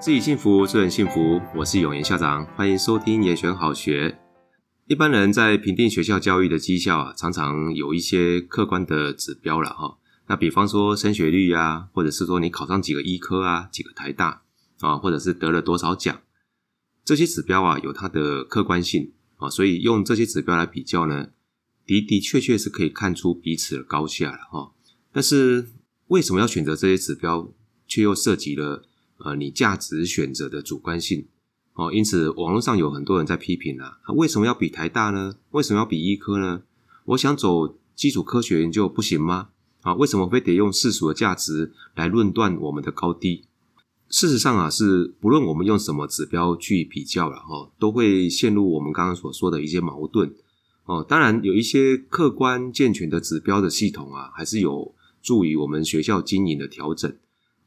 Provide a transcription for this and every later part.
自己幸福，助人幸福。我是永言校长，欢迎收听延选好学。一般人在评定学校教育的绩效啊，常常有一些客观的指标了哈。那比方说升学率啊，或者是说你考上几个医科啊，几个台大啊，或者是得了多少奖，这些指标啊有它的客观性啊，所以用这些指标来比较呢，的的确确是可以看出彼此的高下了哈。但是为什么要选择这些指标，却又涉及了？呃，你价值选择的主观性哦，因此网络上有很多人在批评啊，为什么要比台大呢？为什么要比医科呢？我想走基础科学研究不行吗？啊，为什么非得用世俗的价值来论断我们的高低？事实上啊，是不论我们用什么指标去比较了哈，都会陷入我们刚刚所说的一些矛盾哦。当然，有一些客观健全的指标的系统啊，还是有助于我们学校经营的调整。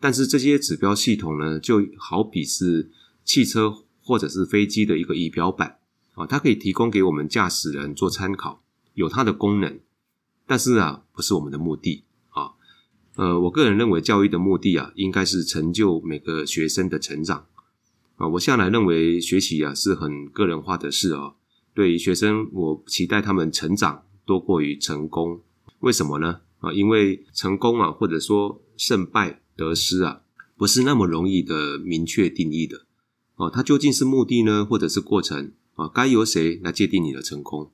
但是这些指标系统呢，就好比是汽车或者是飞机的一个仪表板啊，它可以提供给我们驾驶人做参考，有它的功能，但是啊，不是我们的目的啊。呃，我个人认为教育的目的啊，应该是成就每个学生的成长啊。我向来认为学习啊是很个人化的事啊。对于学生，我期待他们成长多过于成功。为什么呢？啊，因为成功啊，或者说胜败。得失啊，不是那么容易的明确定义的哦。它究竟是目的呢，或者是过程啊？该由谁来界定你的成功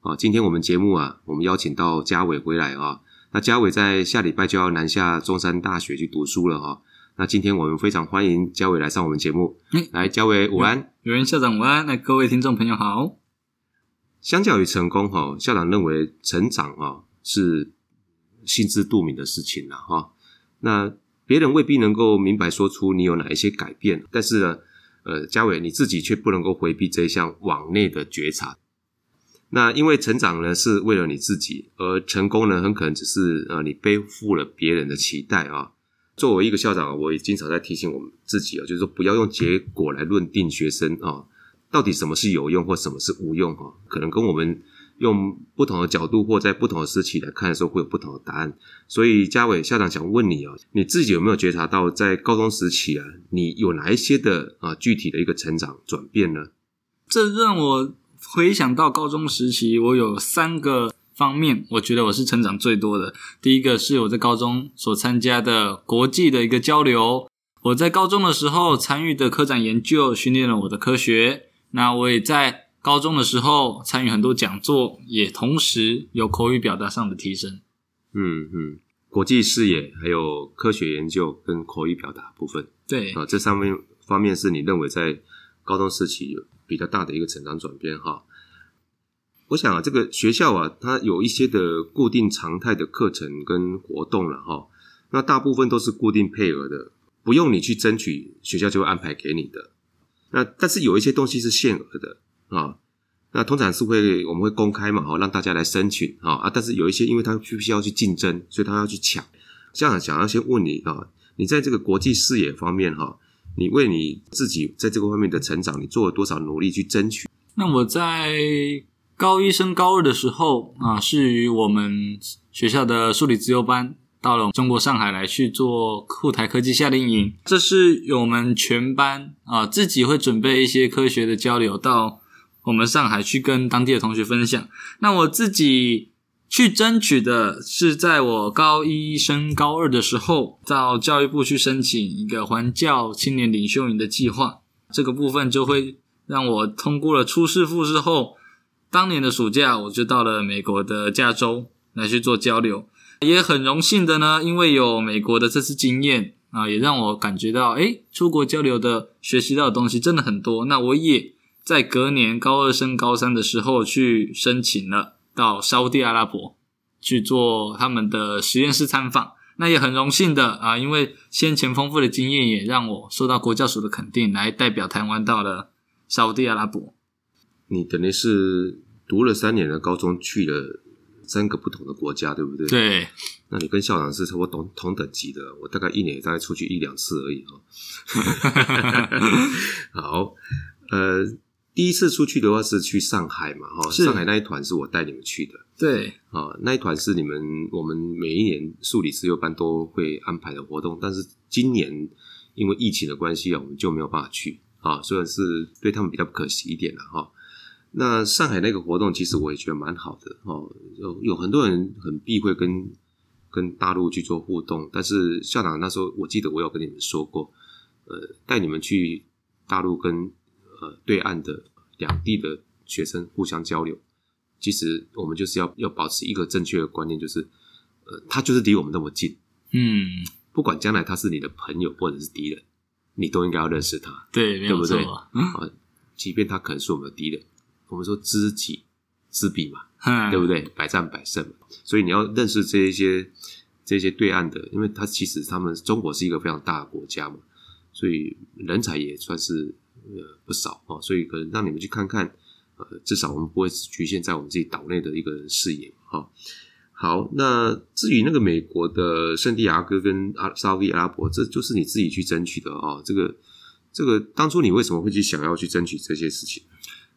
啊？今天我们节目啊，我们邀请到嘉伟回来啊。那嘉伟在下礼拜就要南下中山大学去读书了哈。那今天我们非常欢迎嘉伟来上我们节目。嗯，来，嘉伟午安，有人校长午安。那各位听众朋友好。相较于成功哈，校长认为成长啊是心知肚明的事情了哈。那别人未必能够明白说出你有哪一些改变，但是呢，呃，嘉伟你自己却不能够回避这一项往内的觉察。那因为成长呢是为了你自己，而成功呢很可能只是呃你背负了别人的期待啊。作为一个校长，我也经常在提醒我们自己啊，就是说不要用结果来论定学生啊，到底什么是有用或什么是无用啊，可能跟我们。用不同的角度或在不同的时期来看的时候，会有不同的答案。所以，家伟校长想问你啊，你自己有没有觉察到，在高中时期啊，你有哪一些的啊具体的一个成长转变呢？这让我回想到高中时期，我有三个方面，我觉得我是成长最多的。第一个是我在高中所参加的国际的一个交流，我在高中的时候参与的科展研究，训练了我的科学。那我也在。高中的时候参与很多讲座，也同时有口语表达上的提升。嗯嗯，国际视野，还有科学研究跟口语表达部分，对啊，这上面方面是你认为在高中时期有比较大的一个成长转变哈。我想啊，这个学校啊，它有一些的固定常态的课程跟活动了哈，那大部分都是固定配额的，不用你去争取，学校就会安排给你的。那但是有一些东西是限额的。啊，那通常是会我们会公开嘛，哈，让大家来申请啊啊，但是有一些，因为他必须要去竞争，所以他要去抢。这样想要先问你啊，你在这个国际视野方面哈，你为你自己在这个方面的成长，你做了多少努力去争取？那我在高一升高二的时候啊，是与我们学校的数理资优班到了中国上海来去做沪台科技夏令营，这是我们全班啊自己会准备一些科学的交流到。我们上海去跟当地的同学分享。那我自己去争取的是，在我高一升高二的时候，到教育部去申请一个环教青年领袖营的计划。这个部分就会让我通过了初试复试后，当年的暑假我就到了美国的加州来去做交流。也很荣幸的呢，因为有美国的这次经验啊，也让我感觉到，诶，出国交流的学习到的东西真的很多。那我也。在隔年高二升高三的时候，去申请了到沙乌地阿拉伯去做他们的实验室参访。那也很荣幸的啊，因为先前丰富的经验也让我受到国教署的肯定，来代表台湾到了沙乌地阿拉伯。你等于是读了三年的高中，去了三个不同的国家，对不对？对。那你跟校长是差不多同同等级的，我大概一年大概出去一两次而已 好，呃。第一次出去的话是去上海嘛，哈，上海那一团是我带你们去的，对，啊，那一团是你们我们每一年数理资优班都会安排的活动，但是今年因为疫情的关系啊，我们就没有办法去。啊，虽然是对他们比较不可惜一点了哈。那上海那个活动，其实我也觉得蛮好的哦，有有很多人很避讳跟跟大陆去做互动，但是校长那时候我记得我有跟你们说过，呃，带你们去大陆跟呃对岸的两地的学生互相交流，其实我们就是要要保持一个正确的观念，就是呃，他就是离我们那么近，嗯，不管将来他是你的朋友或者是敌人，你都应该要认识他，对，对不对？嗯、啊，即便他可能是我们的敌人。我们说知己知彼嘛，嗯、对不对？百战百胜嘛。所以你要认识这一些这些对岸的，因为他其实他们中国是一个非常大的国家嘛，所以人才也算是呃不少哦。所以可能让你们去看看，呃，至少我们不会只局限在我们自己岛内的一个视野哈、哦。好，那至于那个美国的圣地亚哥跟阿沙乌地阿拉伯，这就是你自己去争取的哦。这个这个当初你为什么会去想要去争取这些事情？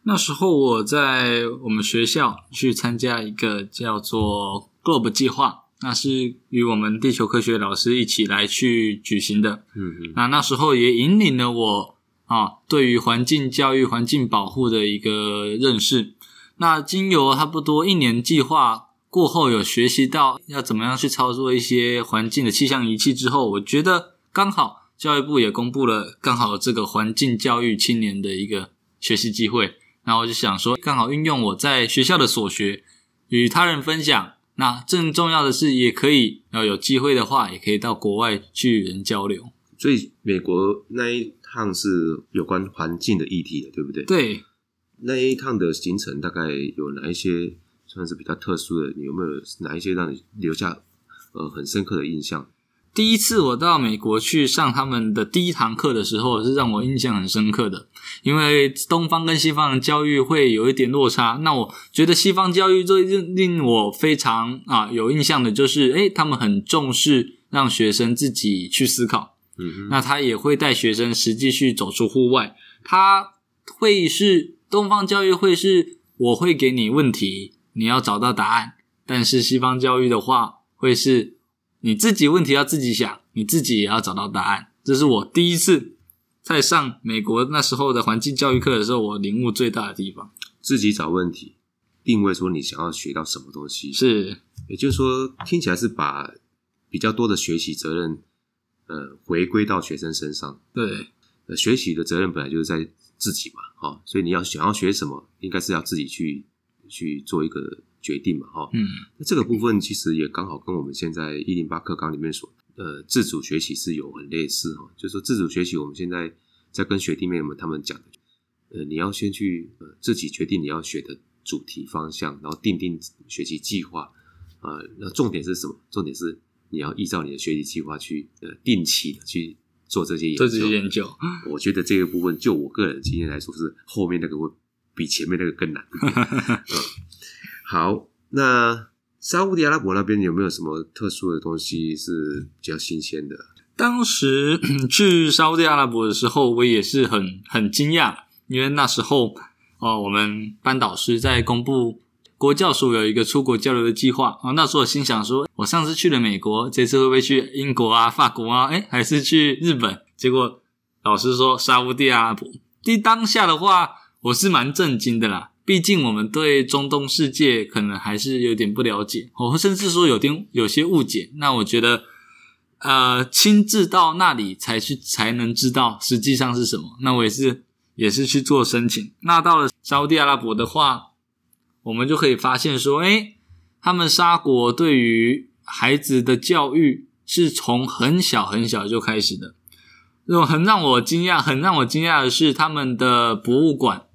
那时候我在我们学校去参加一个叫做 Globe 计划，那是与我们地球科学老师一起来去举行的。嗯嗯。那那时候也引领了我啊，对于环境教育、环境保护的一个认识。那经由差不多一年计划过后，有学习到要怎么样去操作一些环境的气象仪器之后，我觉得刚好教育部也公布了刚好这个环境教育青年的一个学习机会。然后我就想说，刚好运用我在学校的所学，与他人分享。那更重要的是，也可以要有机会的话，也可以到国外去与人交流。所以美国那一趟是有关环境的议题的，对不对？对。那一趟的行程大概有哪一些算是比较特殊的？你有没有哪一些让你留下呃很深刻的印象？第一次我到美国去上他们的第一堂课的时候，是让我印象很深刻的。因为东方跟西方的教育会有一点落差，那我觉得西方教育最令我非常啊有印象的就是，诶，他们很重视让学生自己去思考。那他也会带学生实际去走出户外。他会是东方教育会是我会给你问题，你要找到答案，但是西方教育的话会是。你自己问题要自己想，你自己也要找到答案。这是我第一次在上美国那时候的环境教育课的时候，我领悟最大的地方。自己找问题，定位说你想要学到什么东西。是，也就是说，听起来是把比较多的学习责任，呃，回归到学生身上。对，呃，学习的责任本来就是在自己嘛，哦，所以你要想要学什么，应该是要自己去去做一个。决定嘛，哈，嗯，那这个部分其实也刚好跟我们现在一零八课纲里面所，呃，自主学习是有很类似哈，就是说自主学习，我们现在在跟学弟妹们他们讲的，呃，你要先去呃自己决定你要学的主题方向，然后定定学习计划，啊、呃，那重点是什么？重点是你要依照你的学习计划去呃定期的去做这些研究。做这些研究，我觉得这个部分就我个人的经验来说，是后面那个会比前面那个更难。好，那沙乌地阿拉伯那边有没有什么特殊的东西是比较新鲜的？当时去沙乌地阿拉伯的时候，我也是很很惊讶，因为那时候哦，我们班导师在公布国教署有一个出国交流的计划啊。那时候我心想说，我上次去了美国，这次会不会去英国啊、法国啊？诶，还是去日本？结果老师说沙乌地阿拉伯。第当下的话，我是蛮震惊的啦。毕竟我们对中东世界可能还是有点不了解，或甚至说有点有些误解。那我觉得，呃，亲自到那里才去才能知道实际上是什么。那我也是也是去做申请。那到了沙乌地阿拉伯的话，我们就可以发现说，诶，他们沙国对于孩子的教育是从很小很小就开始的。这种很让我惊讶，很让我惊讶的是他们的博物馆。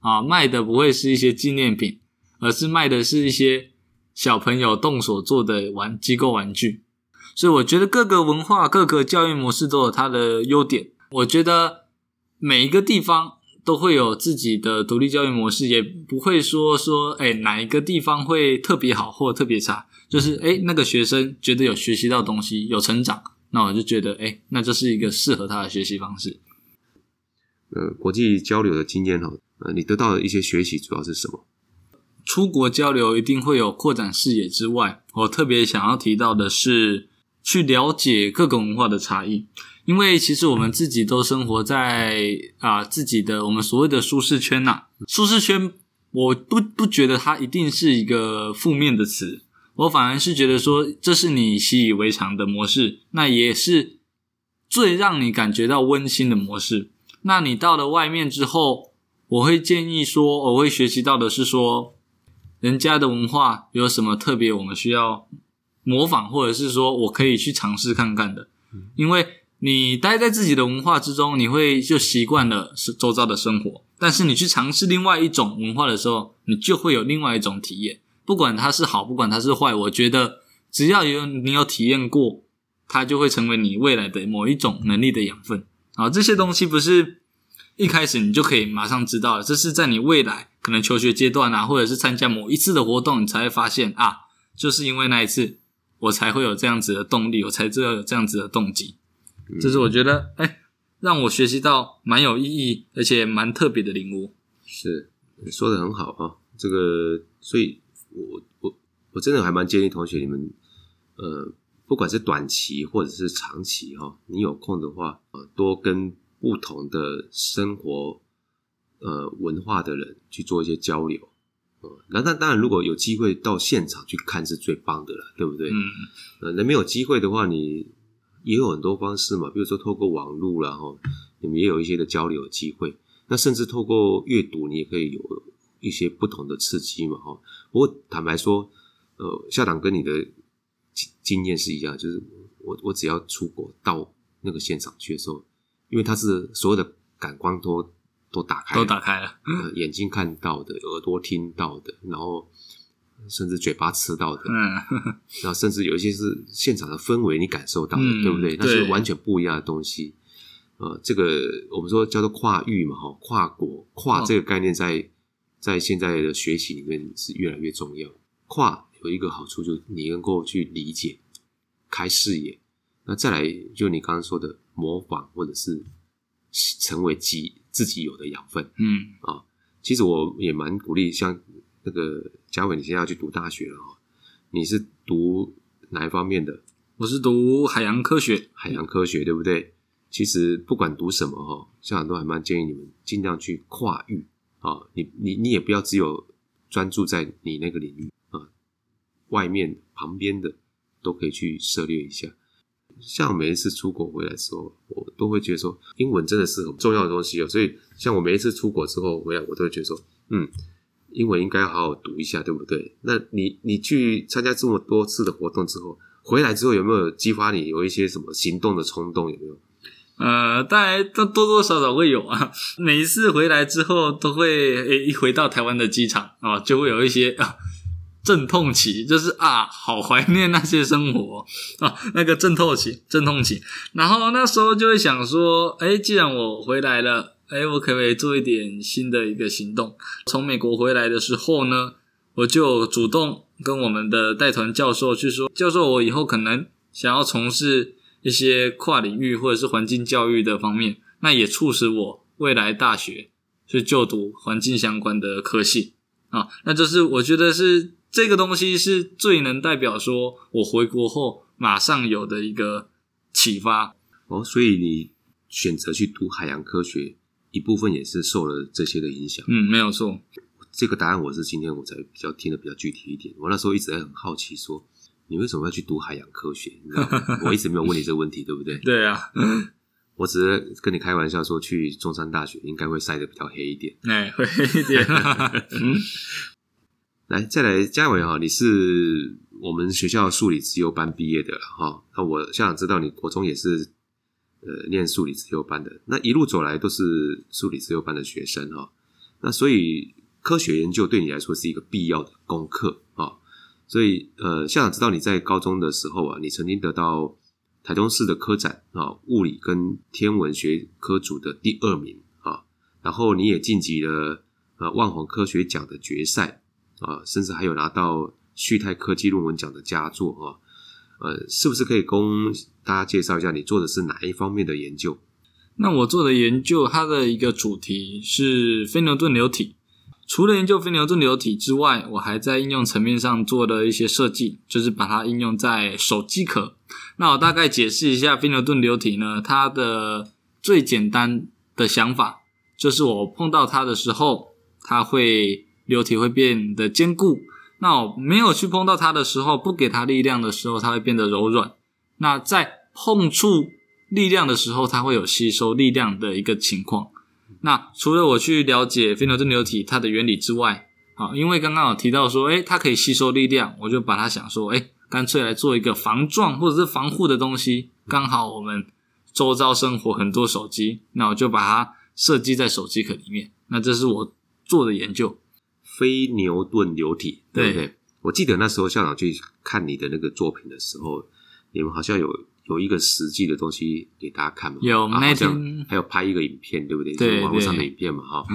啊，卖的不会是一些纪念品，而是卖的是一些小朋友动手做的玩机构玩具。所以我觉得各个文化、各个教育模式都有它的优点。我觉得每一个地方都会有自己的独立教育模式，也不会说说，哎，哪一个地方会特别好或特别差。就是，哎，那个学生觉得有学习到东西，有成长，那我就觉得，哎，那就是一个适合他的学习方式。呃，国际交流的经验哈。呃，你得到的一些学习主要是什么？出国交流一定会有扩展视野之外，我特别想要提到的是去了解各个文化的差异。因因为其实我们自己都生活在啊、呃、自己的我们所谓的舒适圈呐、啊。舒适圈，我不不觉得它一定是一个负面的词，我反而是觉得说这是你习以为常的模式，那也是最让你感觉到温馨的模式。那你到了外面之后，我会建议说，我会学习到的是说，人家的文化有什么特别，我们需要模仿，或者是说我可以去尝试看看的，因为你待在自己的文化之中，你会就习惯了是周遭的生活，但是你去尝试另外一种文化的时候，你就会有另外一种体验，不管它是好，不管它是坏，我觉得只要有你有体验过，它就会成为你未来的某一种能力的养分。啊，这些东西不是一开始你就可以马上知道的，这是在你未来可能求学阶段啊，或者是参加某一次的活动，你才会发现啊，就是因为那一次，我才会有这样子的动力，我才知道有这样子的动机。这是我觉得，哎、欸，让我学习到蛮有意义，而且蛮特别的领悟。是，你说的很好啊，这个，所以我我我真的还蛮建议同学你们，呃，不管是短期或者是长期哈，你有空的话，呃，多跟不同的生活呃文化的人去做一些交流。呃，那那当然，如果有机会到现场去看是最棒的了，对不对？嗯，呃，那没有机会的话，你。也有很多方式嘛，比如说透过网络，然后你们也有一些的交流机会。那甚至透过阅读，你也可以有一些不同的刺激嘛，哈。不过坦白说，呃，校长跟你的经经验是一样，就是我我只要出国到那个现场去的时候，因为它是所有的感官都都打开了，都打开了，呃，眼睛看到的，耳朵听到的，然后。甚至嘴巴吃到的，嗯，然后甚至有一些是现场的氛围你感受到的，嗯、对不对？那是完全不一样的东西。呃，这个我们说叫做跨域嘛，哈，跨国跨这个概念在、哦、在现在的学习里面是越来越重要。跨有一个好处，就是你能够去理解、开视野。那再来，就你刚刚说的模仿，或者是成为己自己有的养分。嗯啊，其实我也蛮鼓励像。那个嘉伟，你现在要去读大学了哈？你是读哪一方面的？我是读海洋科学，海洋科学对不对？其实不管读什么哈，校长都还蛮建议你们尽量去跨域啊！你你你也不要只有专注在你那个领域啊，外面旁边的都可以去涉猎一下。像每一次出国回来的时候，我都会觉得说，英文真的是很重要的东西哦。所以像我每一次出国之后回来，我都会觉得说，嗯。英文应该好好读一下，对不对？那你你去参加这么多次的活动之后，回来之后有没有激发你有一些什么行动的冲动？有没有？呃，当然都多多少少会有啊。每一次回来之后，都会诶一回到台湾的机场啊，就会有一些啊阵痛期，就是啊，好怀念那些生活啊，那个阵痛期，阵痛期。然后那时候就会想说，诶，既然我回来了。哎，我可不可以做一点新的一个行动？从美国回来的时候呢，我就主动跟我们的带团教授去说，教授，我以后可能想要从事一些跨领域或者是环境教育的方面，那也促使我未来大学去就读环境相关的科系啊。那就是我觉得是这个东西是最能代表说我回国后马上有的一个启发哦。所以你选择去读海洋科学。一部分也是受了这些的影响，嗯，没有错。这个答案我是今天我才比较听的比较具体一点。我那时候一直在很好奇说，说你为什么要去读海洋科学？你知道吗？我一直没有问你这个问题，对不对？对啊，我只是跟你开玩笑说，去中山大学应该会晒得比较黑一点，哎，会黑一点。来，再来，嘉伟哈，你是我们学校数理资优班毕业的哈。那我校长知道你国中也是。呃，念数理资优班的，那一路走来都是数理资优班的学生哈。那所以科学研究对你来说是一个必要的功课啊。所以呃，校长知道你在高中的时候啊，你曾经得到台中市的科展啊，物理跟天文学科组的第二名啊。然后你也晋级了呃万宏科学奖的决赛啊，甚至还有拿到旭泰科技论文奖的佳作啊。呃，是不是可以供大家介绍一下你做的是哪一方面的研究？那我做的研究，它的一个主题是非牛顿流体。除了研究非牛顿流体之外，我还在应用层面上做了一些设计，就是把它应用在手机壳那我大概解释一下非牛顿流体呢，它的最简单的想法就是我碰到它的时候，它会流体会变得坚固。那我没有去碰到它的时候，不给它力量的时候，它会变得柔软。那在碰触力量的时候，它会有吸收力量的一个情况。那除了我去了解非牛顿流体它的原理之外，好，因为刚刚有提到说，诶，它可以吸收力量，我就把它想说，诶，干脆来做一个防撞或者是防护的东西。刚好我们周遭生活很多手机，那我就把它设计在手机壳里面。那这是我做的研究。非牛顿流体，对不对？对，我记得那时候校长去看你的那个作品的时候，你们好像有有一个实际的东西给大家看嘛？有，啊、好像还有拍一个影片，对不对？网络上的影片嘛，哈，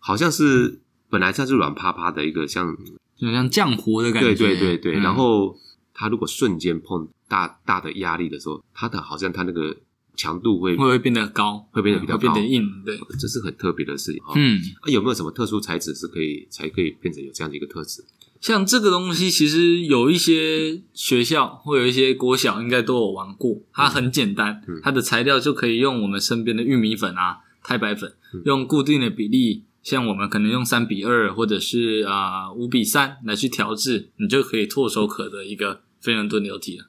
好像是本来它是软趴趴的一个像，就像浆糊的感觉，对对对对。嗯、然后它如果瞬间碰大大的压力的时候，它的好像它那个。强度会会变得高，会变得比较高，会变得硬，对，这是很特别的事情。嗯，啊，有没有什么特殊材质是可以才可以变成有这样的一个特质？像这个东西，其实有一些学校或有一些国小应该都有玩过。它很简单，嗯、它的材料就可以用我们身边的玉米粉啊、太白粉，嗯、用固定的比例，像我们可能用三比二或者是啊五比三来去调制，你就可以唾手可得一个非牛顿流体了。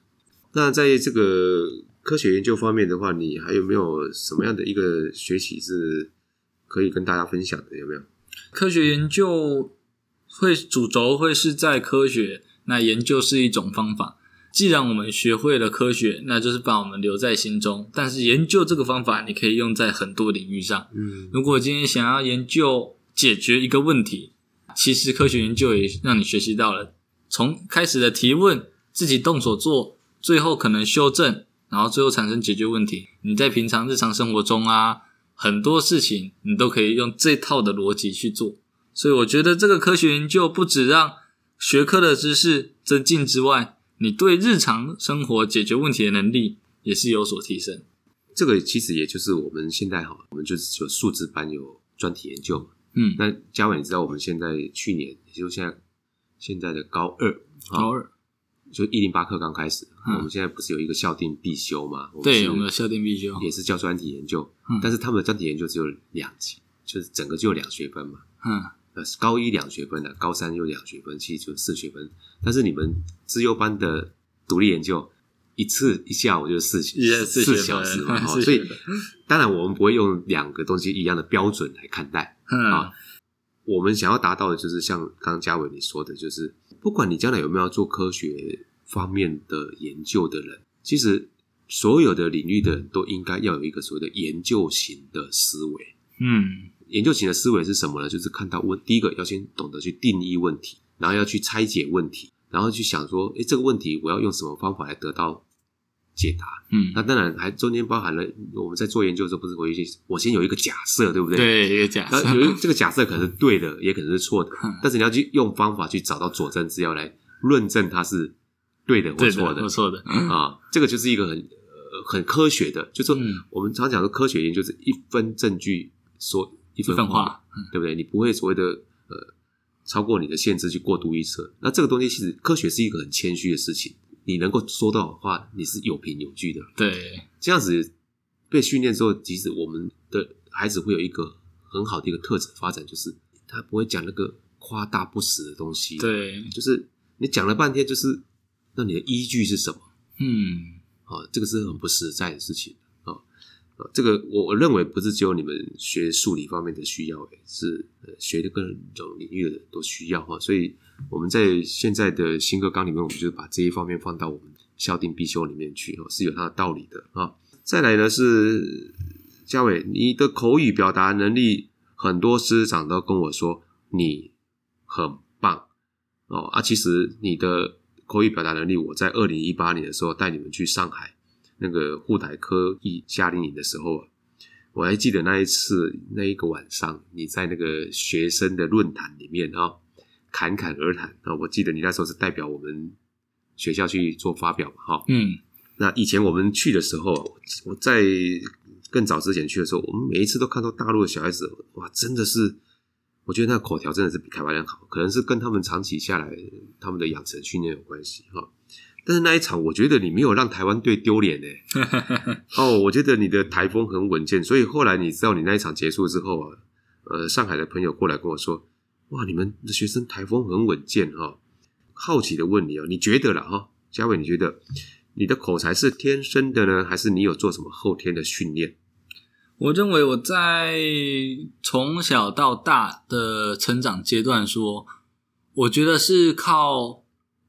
那在这个。科学研究方面的话，你还有没有什么样的一个学习是可以跟大家分享的？有没有？科学研究会主轴会是在科学，那研究是一种方法。既然我们学会了科学，那就是把我们留在心中。但是研究这个方法，你可以用在很多领域上。嗯，如果今天想要研究解决一个问题，其实科学研究也让你学习到了从开始的提问，自己动手做，最后可能修正。然后最后产生解决问题。你在平常日常生活中啊，很多事情你都可以用这套的逻辑去做。所以我觉得这个科学研究不止让学科的知识增进之外，你对日常生活解决问题的能力也是有所提升。这个其实也就是我们现在哈，我们就是有数字班有专题研究嘛。嗯，那嘉伟，你知道我们现在去年，也就现在现在的高二，高二。就一零八课刚开始，嗯、我们现在不是有一个校定必修吗？对，我们的校定必修也是教专题研究，嗯、但是他们的专题研究只有两级，就是整个就两学分嘛。嗯，呃，高一两学分的，高三又两学分，其实就四学分。但是你们资优班的独立研究，一次一下午就四四四小时嘛，哈，所以当然我们不会用两个东西一样的标准来看待啊。嗯、我们想要达到的就是像刚刚嘉伟你说的，就是。不管你将来有没有做科学方面的研究的人，其实所有的领域的人都应该要有一个所谓的研究型的思维。嗯，研究型的思维是什么呢？就是看到问，第一个要先懂得去定义问题，然后要去拆解问题，然后去想说，诶，这个问题我要用什么方法来得到解答？嗯，那当然还中间包含了我们在做研究的时候，不是会有一些，我先有一个假设，对不对？对，一个假设。有这个假设可能是对的，也可能是错的，但是你要去用方法去找到佐证资料来论证它是对的或错的，或错的啊。这个就是一个很呃很科学的，就是说我们常讲的科学研究是一分证据说一分话，对不对？你不会所谓的呃超过你的限制去过度预测。那这个东西其实科学是一个很谦虚的事情。你能够说到的话，你是有凭有据的。对，这样子被训练之后，即使我们的孩子会有一个很好的一个特质发展，就是他不会讲那个夸大不实的东西。对，就是你讲了半天，就是那你的依据是什么？嗯，啊，这个是很不实在的事情。啊，这个我我认为不是只有你们学数理方面的需要，是学的各种领域的都需要哈。所以我们在现在的新课纲里面，我们就把这一方面放到我们校订必修里面去，是有它的道理的啊。再来呢是嘉伟，你的口语表达能力，很多师长都跟我说你很棒哦啊。其实你的口语表达能力，我在二零一八年的时候带你们去上海。那个沪台科技夏令营的时候，我还记得那一次那一个晚上，你在那个学生的论坛里面啊，侃侃而谈啊。我记得你那时候是代表我们学校去做发表嘛，哈。嗯。那以前我们去的时候，我在更早之前去的时候，我们每一次都看到大陆的小孩子，哇，真的是，我觉得那口条真的是比台湾人好，可能是跟他们长期下来他们的养成训练有关系哈。但是那一场，我觉得你没有让台湾队丢脸呢。哦，我觉得你的台风很稳健，所以后来你知道你那一场结束之后啊，呃，上海的朋友过来跟我说：“哇，你们的学生台风很稳健哈、哦。”好奇的问你哦，你觉得了哈，嘉伟，你觉得你的口才是天生的呢，还是你有做什么后天的训练？我认为我在从小到大的成长阶段说，我觉得是靠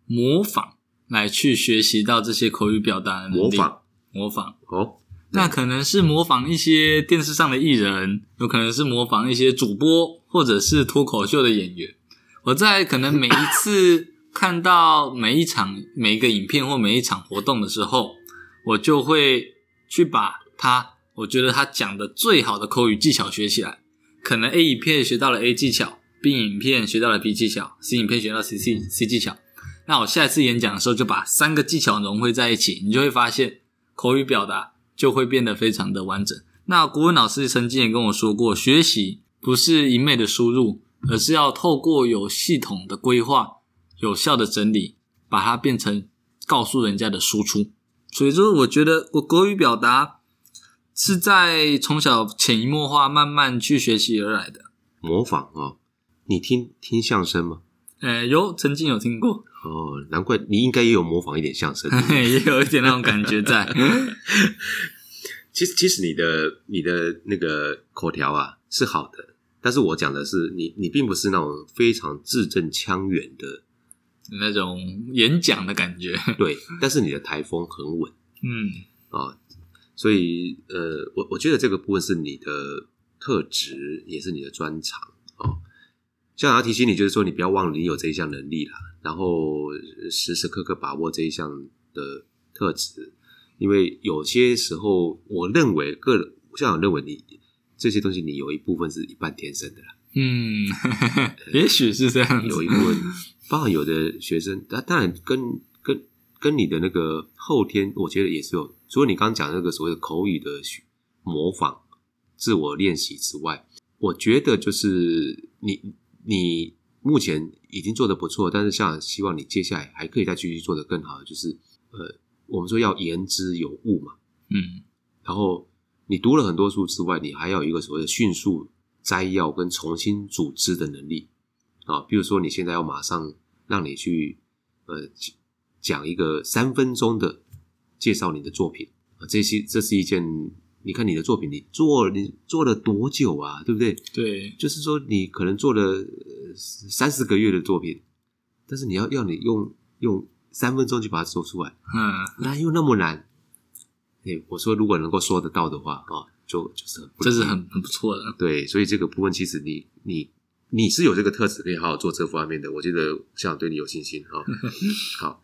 模仿来去学习到这些口语表达的能力。模仿，模仿哦，那可能是模仿一些电视上的艺人，有可能是模仿一些主播，或者是脱口秀的演员。我在可能每一次。看到每一场 每一个影片或每一场活动的时候，我就会去把他我觉得他讲的最好的口语技巧学起来。可能 A 影片学到了 A 技巧，B 影片学到了 B 技巧，C 影片学到 C C C 技巧。那我下一次演讲的时候，就把三个技巧融汇在一起，你就会发现口语表达就会变得非常的完整。那国文老师曾经也跟我说过，学习不是一昧的输入，而是要透过有系统的规划。有效的整理，把它变成告诉人家的输出。所以就是我觉得我国语表达是在从小潜移默化、慢慢去学习而来的。模仿哦，你听听相声吗？呃，有，曾经有听过。哦，难怪你应该也有模仿一点相声，也有一点那种感觉在。其实，其实你的你的那个口条啊是好的，但是我讲的是你，你并不是那种非常字正腔圆的。那种演讲的感觉，对，但是你的台风很稳，嗯啊，所以呃，我我觉得这个部分是你的特质，也是你的专长哦。校长要提醒你，就是说你不要忘了你有这一项能力啦，然后时时刻刻把握这一项的特质，因为有些时候，我认为个人校长认为你这些东西，你有一部分是一半天生的啦，嗯，也许是这样，有一部分。包含有的学生，他当然跟跟跟你的那个后天，我觉得也是有。除了你刚刚讲那个所谓的口语的模仿、自我练习之外，我觉得就是你你目前已经做得不错，但是像希望你接下来还可以再继续做得更好。就是呃，我们说要言之有物嘛，嗯，然后你读了很多书之外，你还要有一个所谓的迅速摘要跟重新组织的能力。啊，比如说你现在要马上让你去呃讲一个三分钟的介绍你的作品啊，这些这是一件，你看你的作品你做你做了多久啊，对不对？对，就是说你可能做了三四个月的作品，但是你要要你用用三分钟就把它说出来，嗯，那又那么难？哎，我说如果能够说得到的话啊，就就是很这是很很不错的，对，所以这个部分其实你你。你是有这个特质可以好好做这方面的，我觉得校长对你有信心哈。好，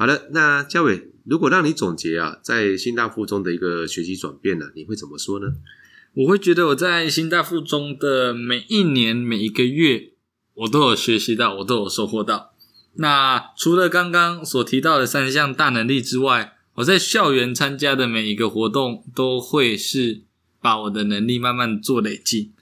好的，那嘉伟，如果让你总结啊，在新大附中的一个学习转变呢、你会怎么说呢？我会觉得我在新大附中的每一年每一个月，我都有学习到，我都有收获到。那除了刚刚所提到的三项大能力之外，我在校园参加的每一个活动，都会是把我的能力慢慢做累积。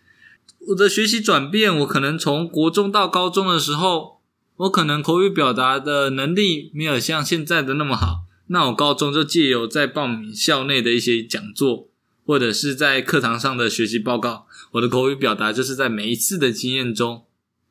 我的学习转变，我可能从国中到高中的时候，我可能口语表达的能力没有像现在的那么好。那我高中就借由在报名校内的一些讲座，或者是在课堂上的学习报告，我的口语表达就是在每一次的经验中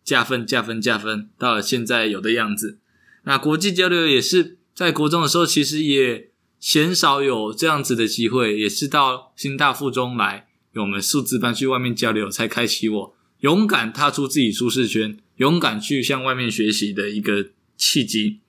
加分、加分、加分，到了现在有的样子。那国际交流也是在国中的时候，其实也鲜少有这样子的机会，也是到新大附中来。我们数字班去外面交流，才开启我勇敢踏出自己舒适圈、勇敢去向外面学习的一个契机。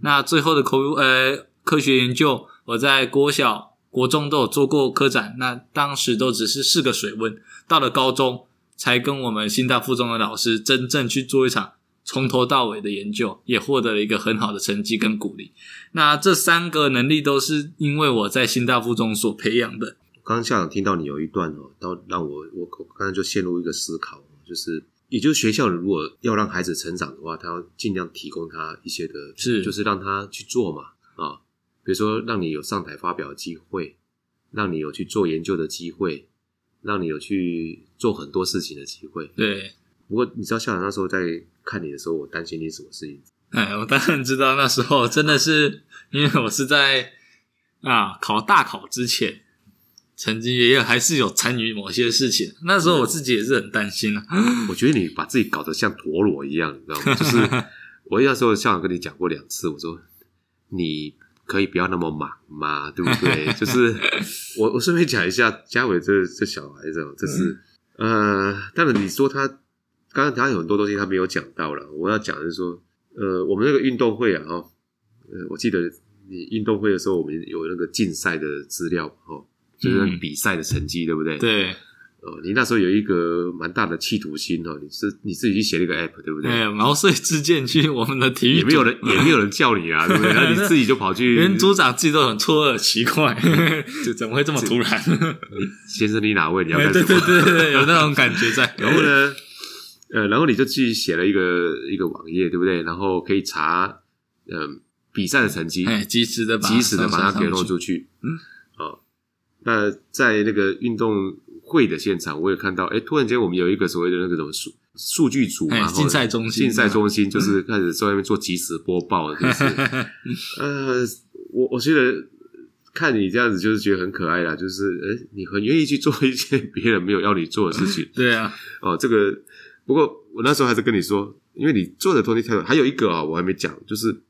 那最后的口呃科学研究，我在国小、国中都有做过科展，那当时都只是试个水温。到了高中，才跟我们新大附中的老师真正去做一场从头到尾的研究，也获得了一个很好的成绩跟鼓励。那这三个能力都是因为我在新大附中所培养的。刚刚校长听到你有一段哦，到让我我刚才就陷入一个思考，就是也就是学校如果要让孩子成长的话，他要尽量提供他一些的，是就是让他去做嘛啊，比如说让你有上台发表的机会，让你有去做研究的机会，让你有去做很多事情的机会。对。不过你知道校长那时候在看你的时候，我担心你什么事情？哎，我当然知道，那时候真的是因为我是在啊考大考之前，曾经也有还是有参与某些事情。那时候我自己也是很担心啊。我觉得你把自己搞得像陀螺一样，你知道吗？就是我那时候校长跟你讲过两次，我说你可以不要那么忙嘛，对不对？就是我我顺便讲一下，嘉伟这这小孩子，这是、嗯、呃，当然你说他刚刚他有很多东西他没有讲到了，我要讲的是说。呃，我们那个运动会啊，哈，呃，我记得你运动会的时候，我们有那个竞赛的资料，哈，就是比赛的成绩，嗯、对不对？对。哦，你那时候有一个蛮大的企图心哦，你是你自己去写了一个 app，对不对？哎，毛遂自荐去我们的体育，也没有人，也没有人叫你啊，对不对？那你自己就跑去，连组长自己都很错愕，奇怪，就 怎么会这么突然？先生，你哪位？你要干什么？对对对对，有那种感觉在。然后呢？呃，然后你就去写了一个一个网页，对不对？然后可以查，嗯、呃，比赛的成绩，哎，及时的把及时的把它给弄出去。嗯，好。那在那个运动会的现场，我也看到，哎，突然间我们有一个所谓的那个什么数数据组嘛，竞赛中心，竞赛中心就是开始在外面做即时播报，就是，呃，我我觉得看你这样子，就是觉得很可爱啦，就是，哎，你很愿意去做一些别人没有要你做的事情。对啊，哦，这个。不过我那时候还是跟你说，因为你做的东西太多，还有一个啊，我还没讲，就是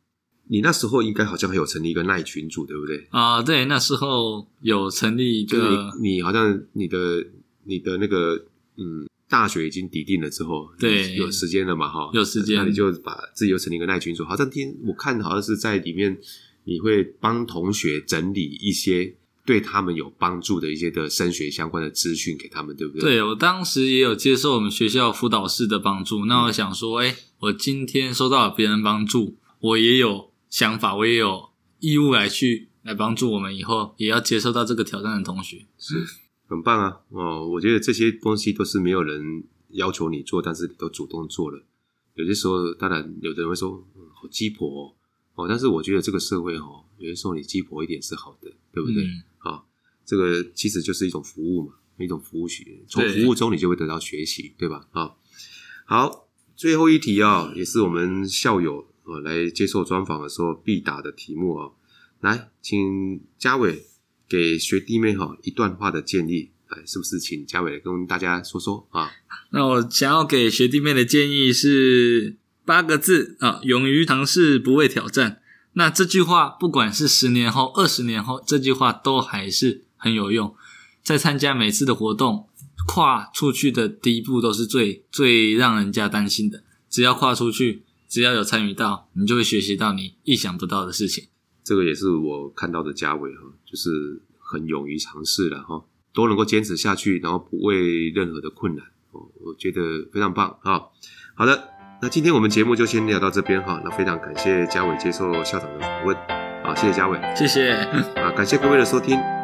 你那时候应该好像还有成立一个耐群组，对不对？啊，对，那时候有成立一个，就是你，你好像你的你的那个嗯，大学已经抵定了之后，对，有时间了嘛，哈，有时间，那你就把自己又成立一个耐群组，好像听我看好像是在里面，你会帮同学整理一些。对他们有帮助的一些的升学相关的资讯给他们，对不对？对，我当时也有接受我们学校辅导室的帮助。那我想说，哎，我今天收到了别人帮助，我也有想法，我也有义务来去来帮助我们以后也要接受到这个挑战的同学，是很棒啊！哦，我觉得这些东西都是没有人要求你做，但是你都主动做了。有些时候，当然有的人会说，嗯，好鸡婆哦，但是我觉得这个社会哦，有些时候你鸡婆一点是好的，对不对？嗯啊、哦，这个其实就是一种服务嘛，一种服务学，从服务中你就会得到学习，对，对吧？啊、哦，好，最后一题啊、哦，也是我们校友啊、来接受专访的时候必答的题目啊、哦，来，请嘉伟给学弟妹哈、一段话的建议，来，是不是？请嘉伟跟大家说说啊。那我想要给学弟妹的建议是八个字啊，勇于尝试，不畏挑战。那这句话，不管是十年后、二十年后，这句话都还是很有用。在参加每次的活动，跨出去的第一步都是最最让人家担心的。只要跨出去，只要有参与到，你就会学习到你意想不到的事情。这个也是我看到的嘉伟哈，就是很勇于尝试的哈，都能够坚持下去，然后不畏任何的困难哦，我觉得非常棒啊。好的。那今天我们节目就先聊到这边哈，那非常感谢嘉伟接受校长的访问，好，谢谢嘉伟，谢谢，啊，感谢各位的收听。